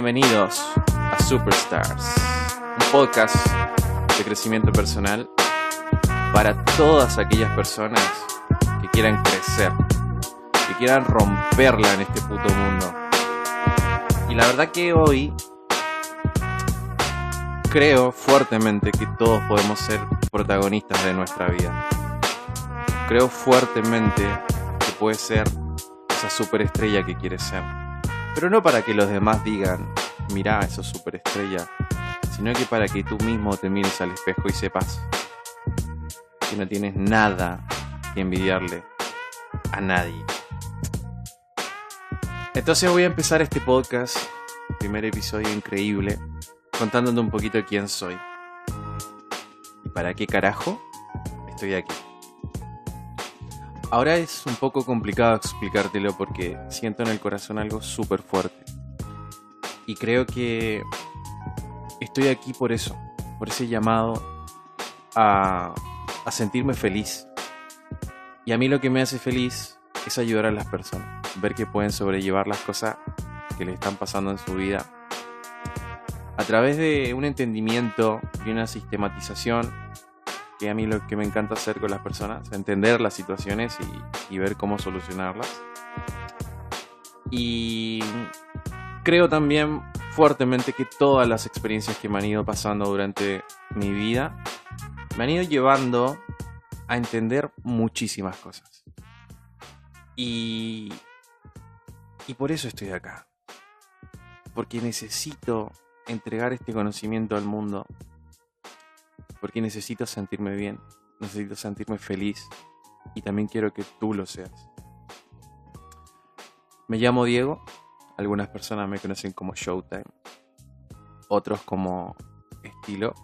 Bienvenidos a Superstars, un podcast de crecimiento personal para todas aquellas personas que quieran crecer, que quieran romperla en este puto mundo. Y la verdad que hoy creo fuertemente que todos podemos ser protagonistas de nuestra vida. Creo fuertemente que puede ser esa superestrella que quieres ser. Pero no para que los demás digan, mirá, esa superestrella, sino que para que tú mismo te mires al espejo y sepas que no tienes nada que envidiarle a nadie. Entonces voy a empezar este podcast, primer episodio increíble, contándote un poquito quién soy. ¿Y para qué carajo estoy aquí? Ahora es un poco complicado explicártelo porque siento en el corazón algo súper fuerte. Y creo que estoy aquí por eso, por ese llamado a, a sentirme feliz. Y a mí lo que me hace feliz es ayudar a las personas, ver que pueden sobrellevar las cosas que le están pasando en su vida a través de un entendimiento y una sistematización que a mí lo que me encanta hacer con las personas, entender las situaciones y, ver cómo solucionarlas. Y creo también fuertemente que todas las experiencias que me han ido pasando durante mi vida me han ido llevando a entender muchísimas cosas. Y, y por eso estoy acá. Porque necesito entregar este conocimiento al mundo porque necesito sentirme bien, necesito sentirme feliz y también quiero que tú lo seas. Me llamo Diego, algunas personas me conocen como Showtime, otros como Estilo,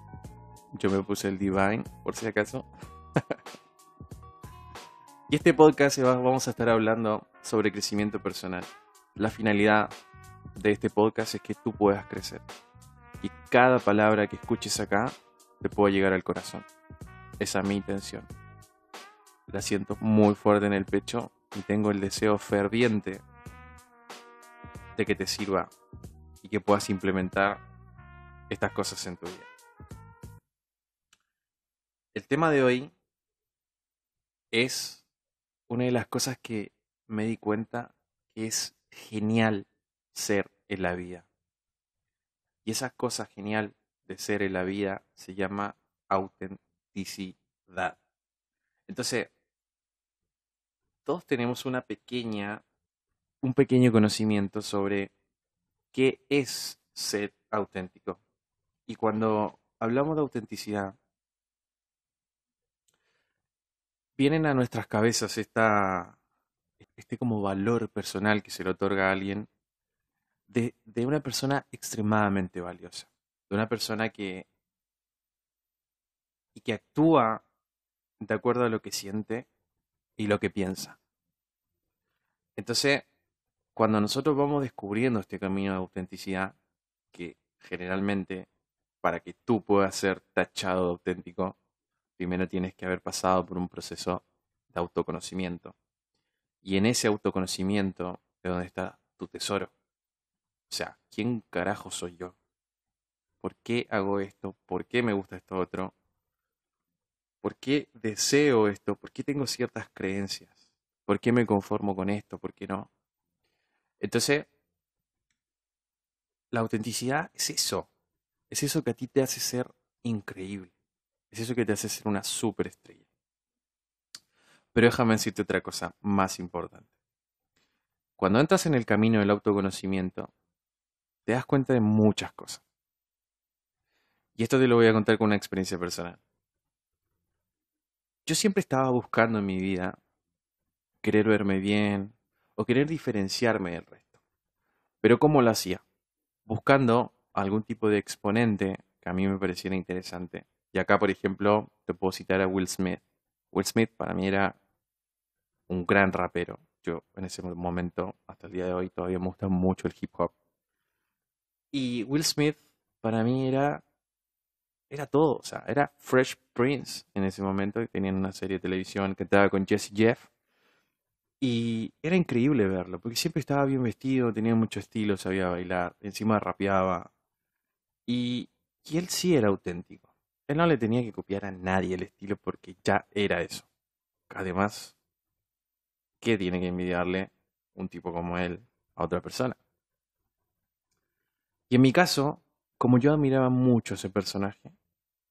yo me puse el Divine por si acaso. y este podcast vamos a estar hablando sobre crecimiento personal. La finalidad de este podcast es que tú puedas crecer. Y cada palabra que escuches acá te puedo llegar al corazón. Esa es mi intención. La siento muy fuerte en el pecho y tengo el deseo ferviente de que te sirva y que puedas implementar estas cosas en tu vida. El tema de hoy es una de las cosas que me di cuenta que es genial ser en la vida. Y esa cosa genial de ser en la vida se llama autenticidad. Entonces, todos tenemos una pequeña, un pequeño conocimiento sobre qué es ser auténtico. Y cuando hablamos de autenticidad, vienen a nuestras cabezas esta, este como valor personal que se le otorga a alguien de, de una persona extremadamente valiosa de una persona que y que actúa de acuerdo a lo que siente y lo que piensa. Entonces, cuando nosotros vamos descubriendo este camino de autenticidad, que generalmente para que tú puedas ser tachado de auténtico, primero tienes que haber pasado por un proceso de autoconocimiento. Y en ese autoconocimiento es donde está tu tesoro. O sea, ¿quién carajo soy yo? ¿Por qué hago esto? ¿Por qué me gusta esto otro? ¿Por qué deseo esto? ¿Por qué tengo ciertas creencias? ¿Por qué me conformo con esto? ¿Por qué no? Entonces, la autenticidad es eso. Es eso que a ti te hace ser increíble. Es eso que te hace ser una superestrella. Pero déjame decirte otra cosa más importante. Cuando entras en el camino del autoconocimiento, te das cuenta de muchas cosas. Y esto te lo voy a contar con una experiencia personal. Yo siempre estaba buscando en mi vida querer verme bien o querer diferenciarme del resto. Pero ¿cómo lo hacía? Buscando algún tipo de exponente que a mí me pareciera interesante. Y acá, por ejemplo, te puedo citar a Will Smith. Will Smith para mí era un gran rapero. Yo en ese momento, hasta el día de hoy, todavía me gusta mucho el hip hop. Y Will Smith para mí era era todo, o sea, era Fresh Prince en ese momento, tenían una serie de televisión que estaba con Jesse Jeff. Y era increíble verlo, porque siempre estaba bien vestido, tenía mucho estilo, sabía bailar, encima rapeaba. Y, y él sí era auténtico. Él no le tenía que copiar a nadie el estilo porque ya era eso. Además, ¿qué tiene que envidiarle un tipo como él a otra persona? Y en mi caso, como yo admiraba mucho ese personaje,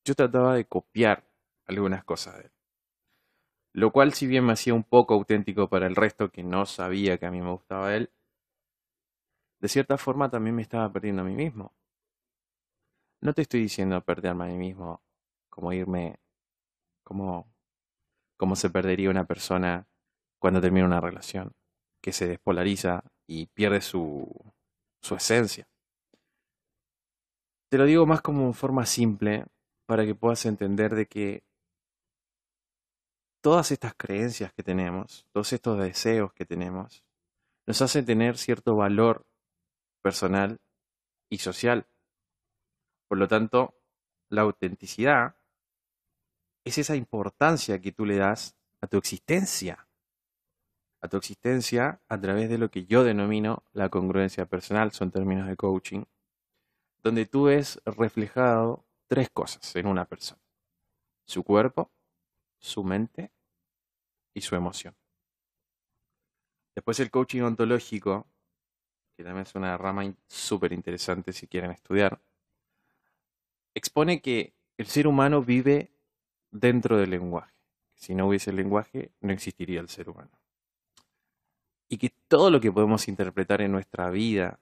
yo trataba de copiar algunas cosas de él. Lo cual, si bien me hacía un poco auténtico para el resto que no sabía que a mí me gustaba él, de cierta forma también me estaba perdiendo a mí mismo. No te estoy diciendo perderme a mí mismo como irme, como, como se perdería una persona cuando termina una relación, que se despolariza y pierde su, su esencia. Te lo digo más como forma simple para que puedas entender de que todas estas creencias que tenemos, todos estos deseos que tenemos, nos hacen tener cierto valor personal y social. Por lo tanto, la autenticidad es esa importancia que tú le das a tu existencia, a tu existencia a través de lo que yo denomino la congruencia personal, son términos de coaching, donde tú ves reflejado tres cosas en una persona. Su cuerpo, su mente y su emoción. Después el coaching ontológico, que también es una rama súper interesante si quieren estudiar, expone que el ser humano vive dentro del lenguaje. Si no hubiese el lenguaje, no existiría el ser humano. Y que todo lo que podemos interpretar en nuestra vida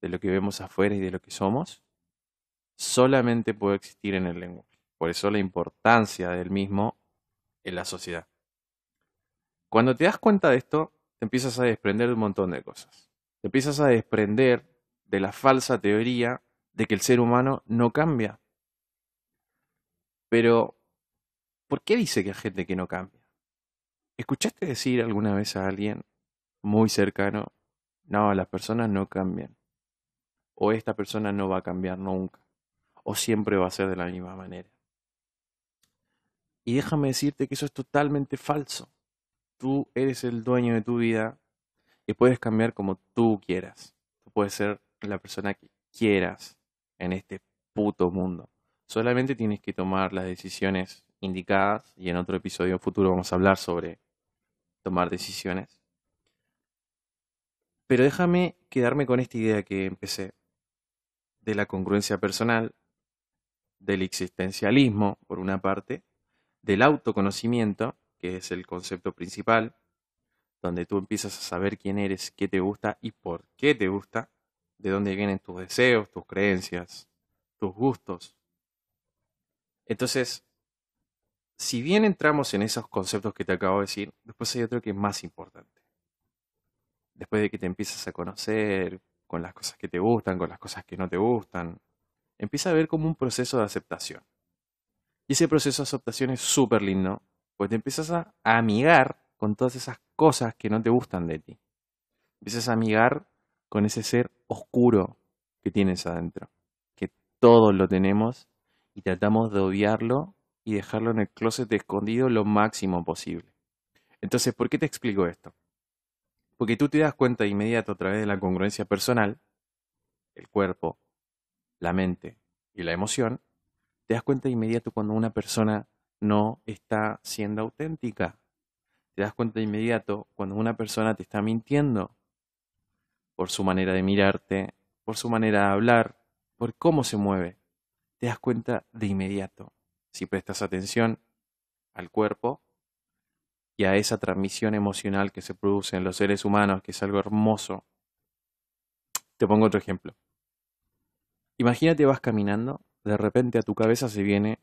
de lo que vemos afuera y de lo que somos, solamente puede existir en el lenguaje. Por eso la importancia del mismo en la sociedad. Cuando te das cuenta de esto, te empiezas a desprender de un montón de cosas. Te empiezas a desprender de la falsa teoría de que el ser humano no cambia. Pero, ¿por qué dice que hay gente que no cambia? ¿Escuchaste decir alguna vez a alguien muy cercano, no, las personas no cambian? o esta persona no va a cambiar nunca, o siempre va a ser de la misma manera. Y déjame decirte que eso es totalmente falso. Tú eres el dueño de tu vida y puedes cambiar como tú quieras. Tú puedes ser la persona que quieras en este puto mundo. Solamente tienes que tomar las decisiones indicadas y en otro episodio futuro vamos a hablar sobre tomar decisiones. Pero déjame quedarme con esta idea que empecé de la congruencia personal, del existencialismo, por una parte, del autoconocimiento, que es el concepto principal, donde tú empiezas a saber quién eres, qué te gusta y por qué te gusta, de dónde vienen tus deseos, tus creencias, tus gustos. Entonces, si bien entramos en esos conceptos que te acabo de decir, después hay otro que es más importante. Después de que te empiezas a conocer, con las cosas que te gustan, con las cosas que no te gustan. Empieza a ver como un proceso de aceptación. Y ese proceso de aceptación es súper lindo, pues te empiezas a amigar con todas esas cosas que no te gustan de ti. Empiezas a amigar con ese ser oscuro que tienes adentro, que todos lo tenemos y tratamos de obviarlo y dejarlo en el closet escondido lo máximo posible. Entonces, ¿por qué te explico esto? Porque tú te das cuenta de inmediato a través de la congruencia personal, el cuerpo, la mente y la emoción, te das cuenta de inmediato cuando una persona no está siendo auténtica. Te das cuenta de inmediato cuando una persona te está mintiendo por su manera de mirarte, por su manera de hablar, por cómo se mueve. Te das cuenta de inmediato. Si prestas atención al cuerpo, y a esa transmisión emocional que se produce en los seres humanos, que es algo hermoso. Te pongo otro ejemplo. Imagínate vas caminando, de repente a tu cabeza se viene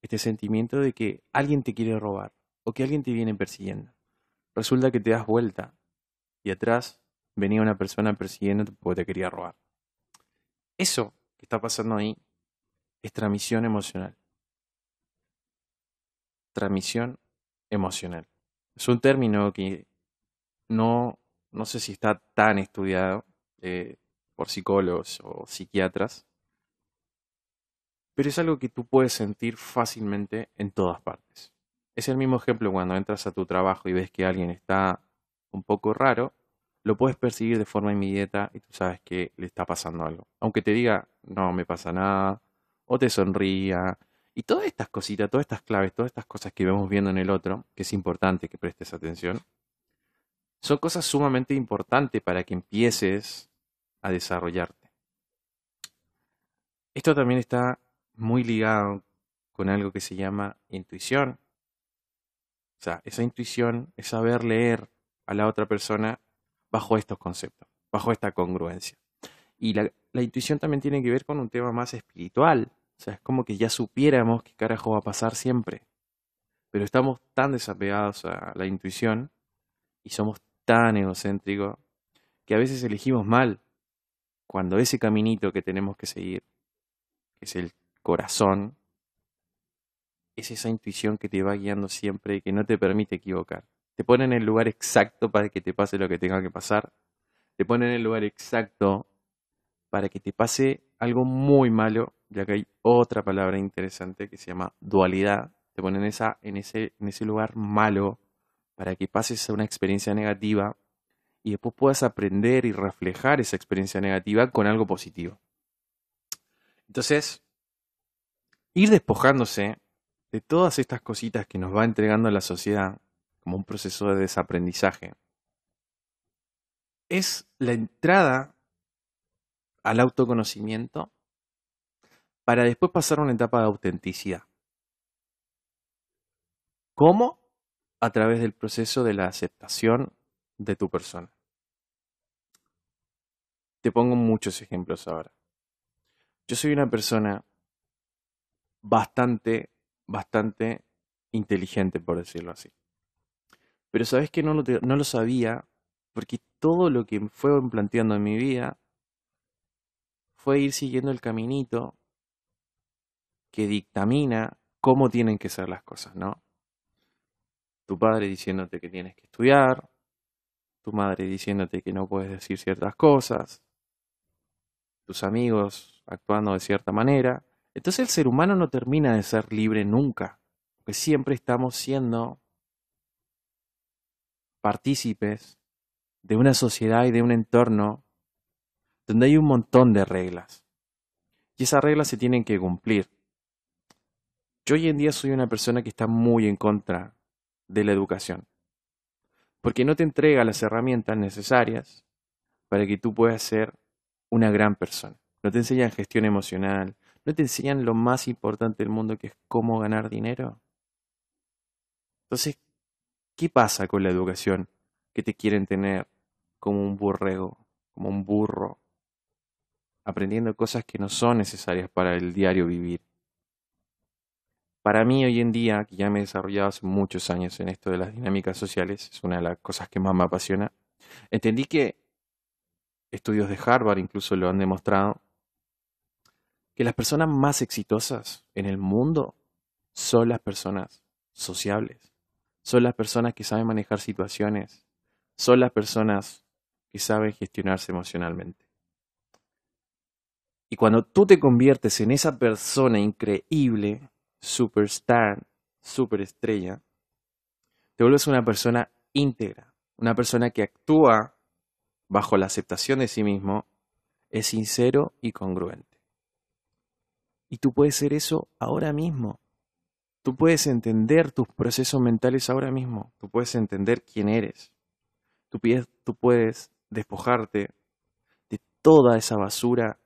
este sentimiento de que alguien te quiere robar o que alguien te viene persiguiendo. Resulta que te das vuelta y atrás venía una persona persiguiéndote porque te quería robar. Eso que está pasando ahí es transmisión emocional. Transmisión emocional. Es un término que no, no sé si está tan estudiado eh, por psicólogos o psiquiatras, pero es algo que tú puedes sentir fácilmente en todas partes. Es el mismo ejemplo cuando entras a tu trabajo y ves que alguien está un poco raro, lo puedes percibir de forma inmediata y tú sabes que le está pasando algo. Aunque te diga, no me pasa nada, o te sonría, y todas estas cositas, todas estas claves, todas estas cosas que vemos viendo en el otro, que es importante que prestes atención, son cosas sumamente importantes para que empieces a desarrollarte. Esto también está muy ligado con algo que se llama intuición. O sea, esa intuición es saber leer a la otra persona bajo estos conceptos, bajo esta congruencia. Y la, intuición también tiene que ver con un tema más espiritual. O sea, es como que ya supiéramos qué carajo va a pasar siempre. Pero estamos tan desapegados a la intuición y somos tan egocéntricos que a veces elegimos mal cuando ese caminito que tenemos que seguir, que es el corazón, es esa intuición que te va guiando siempre y que no te permite equivocar. Te pone en el lugar exacto para que te pase lo que tenga que pasar. Te pone en el lugar exacto para que te pase algo muy malo, ya que hay otra palabra interesante que se llama dualidad. Te pone en, esa, en, ese, en ese lugar malo para que pases una experiencia negativa y después puedas aprender y reflejar esa experiencia negativa con algo positivo. Entonces, ir despojándose de todas estas cositas que nos va entregando la sociedad como un proceso de desaprendizaje, es la entrada al autoconocimiento para después pasar a una etapa de autenticidad. ¿Cómo? A través del proceso de la aceptación de tu persona. Te pongo muchos ejemplos ahora. Yo soy una persona bastante bastante inteligente, por decirlo así. Pero sabes que no lo, no lo sabía porque todo lo que fue planteando en mi vida fue ir siguiendo el caminito que dictamina cómo tienen que ser las cosas, ¿no? Tu padre diciéndote que tienes que estudiar, tu madre diciéndote que no puedes decir ciertas cosas, tus amigos actuando de cierta manera, entonces el ser humano no termina de ser libre nunca, porque siempre estamos siendo partícipes de una sociedad y de un entorno donde hay un montón de reglas. Y esas reglas se tienen que cumplir. Yo hoy en día soy una persona que está muy en contra de la educación, porque no te entrega las herramientas necesarias para que tú puedas ser una gran persona. No te enseñan gestión emocional, ¿No te enseñan lo más importante del mundo que es cómo ganar dinero? Entonces, ¿qué pasa con la educación que te quieren tener como un burrego, como un burro, aprendiendo cosas que no son necesarias para el diario vivir? Para mí hoy en día, que ya me he desarrollado hace muchos años en esto de las dinámicas sociales, es una de las cosas que más me apasiona, entendí que estudios de Harvard incluso lo han demostrado, que las personas más exitosas en el mundo son las personas sociables, son las personas que saben manejar situaciones, son las personas que saben gestionarse emocionalmente. Y cuando tú te conviertes en esa persona increíble, superstar, superestrella, te vuelves una persona íntegra, una persona que actúa bajo la aceptación de sí mismo, es sincero y congruente. Y tú puedes ser eso ahora mismo. Tú puedes entender tus procesos mentales ahora mismo. Tú puedes entender quién eres. Tú, tú puedes despojarte de toda esa basura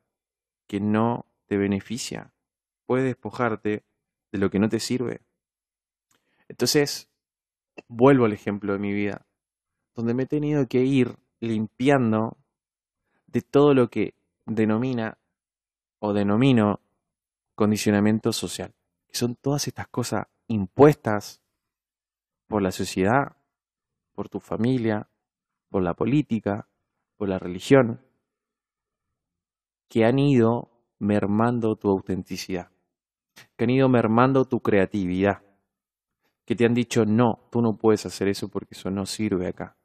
que no te beneficia. Puedes despojarte de lo que no te sirve. Entonces, vuelvo al ejemplo de mi vida, donde me he tenido que ir limpiando de todo lo que denomina o denomino condicionamiento social, que son todas estas cosas impuestas por la sociedad, por tu familia, por la política, por la religión, que han ido mermando tu autenticidad, que han ido mermando tu creatividad, que te han dicho, no, tú no puedes hacer eso porque eso no sirve acá,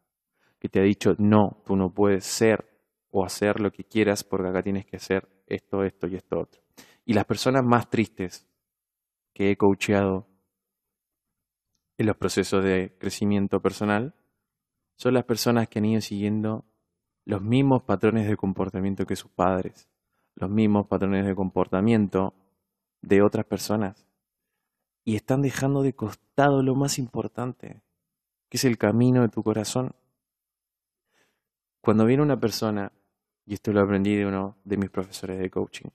que te ha dicho, no, tú no puedes ser o hacer lo que quieras porque acá tienes que hacer esto, esto y esto otro. Y las personas más tristes que he coacheado en los procesos de crecimiento personal son las personas que han ido siguiendo los mismos patrones de comportamiento que sus padres, los mismos patrones de comportamiento de otras personas. Y están dejando de costado lo más importante, que es el camino de tu corazón. Cuando viene una persona, y esto lo aprendí de uno de mis profesores de coaching,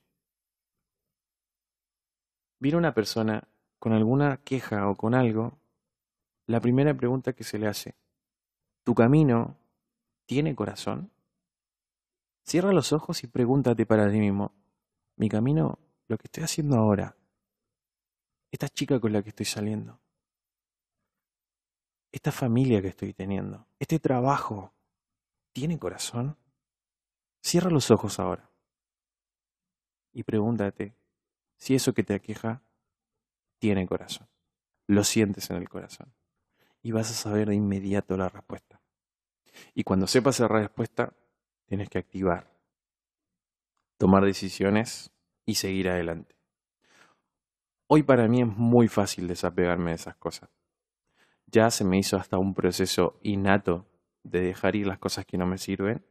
viene una persona con alguna queja o con algo, la primera pregunta que se le hace, ¿tu camino tiene corazón? Cierra los ojos y pregúntate para ti mismo, mi camino, lo que estoy haciendo ahora, esta chica con la que estoy saliendo, esta familia que estoy teniendo, este trabajo, ¿tiene corazón? Cierra los ojos ahora y pregúntate si eso que te aqueja tiene corazón. Lo sientes en el corazón y vas a saber de inmediato la respuesta. Y cuando sepas la respuesta, tienes que activar, tomar decisiones y seguir adelante. Hoy para mí es muy fácil desapegarme de esas cosas. Ya se me hizo hasta un proceso innato de dejar ir las cosas que no me sirven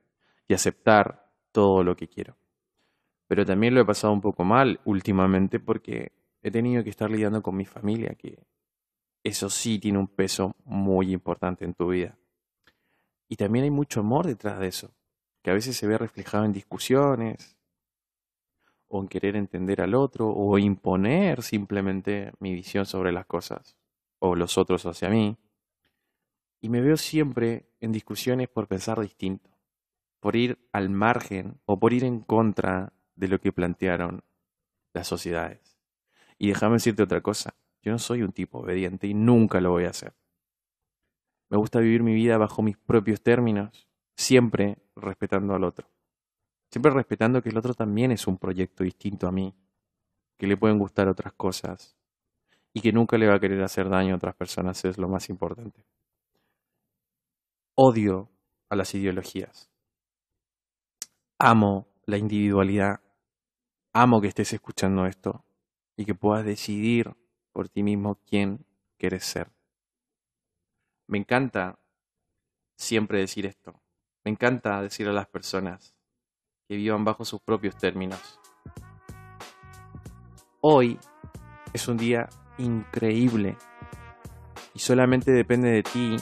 y aceptar todo lo que quiero. Pero también lo he pasado un poco mal últimamente porque he tenido que estar lidiando con mi familia, que eso sí tiene un peso muy importante en tu vida. Y también hay mucho amor detrás de eso, que a veces se ve reflejado en discusiones, o en querer entender al otro, o imponer simplemente mi visión sobre las cosas, o los otros hacia mí. Y me veo siempre en discusiones por pensar distinto, por ir al margen o por ir en contra de lo que plantearon las sociedades. Y déjame decirte otra cosa, yo no soy un tipo obediente y nunca lo voy a hacer. Me gusta vivir mi vida bajo mis propios términos, siempre respetando al otro. Siempre respetando que el otro también es un proyecto distinto a mí, que le pueden gustar otras cosas y que nunca le va a querer hacer daño a otras personas, es lo más importante. Odio a las ideologías. Amo la individualidad. Amo que estés escuchando esto y que puedas decidir por ti mismo quién quieres ser. Me encanta siempre decir esto. Me encanta decir a las personas que vivan bajo sus propios términos. Hoy es un día increíble y solamente depende de ti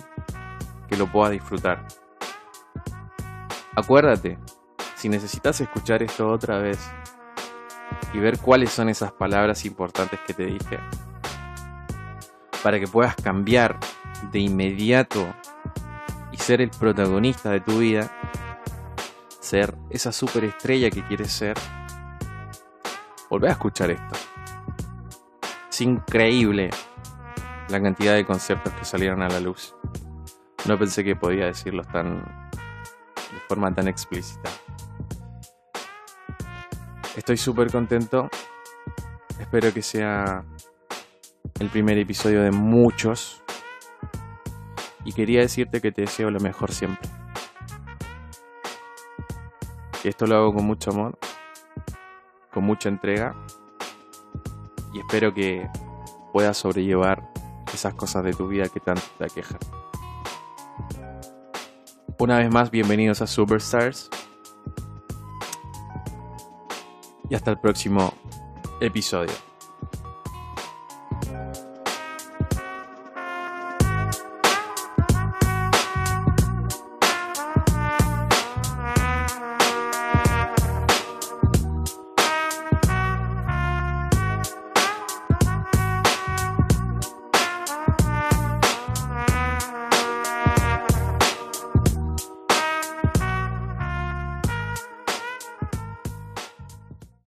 que lo puedas disfrutar. Acuérdate, si necesitas escuchar esto otra vez y ver cuáles son esas palabras importantes que te dije, para que puedas cambiar de inmediato y ser el protagonista de tu vida, ser esa superestrella que quieres ser, volvé a escuchar esto. Es increíble la cantidad de conceptos que salieron a la luz. No pensé que podía decirlos tan de forma tan explícita. Estoy súper contento. Espero que sea el primer episodio de muchos. Y quería decirte que te deseo lo mejor siempre. Esto lo hago con mucho amor, con mucha entrega. Y espero que puedas sobrellevar esas cosas de tu vida que tanto te aquejan. Una vez más, bienvenidos a Superstars. Y hasta el próximo episodio.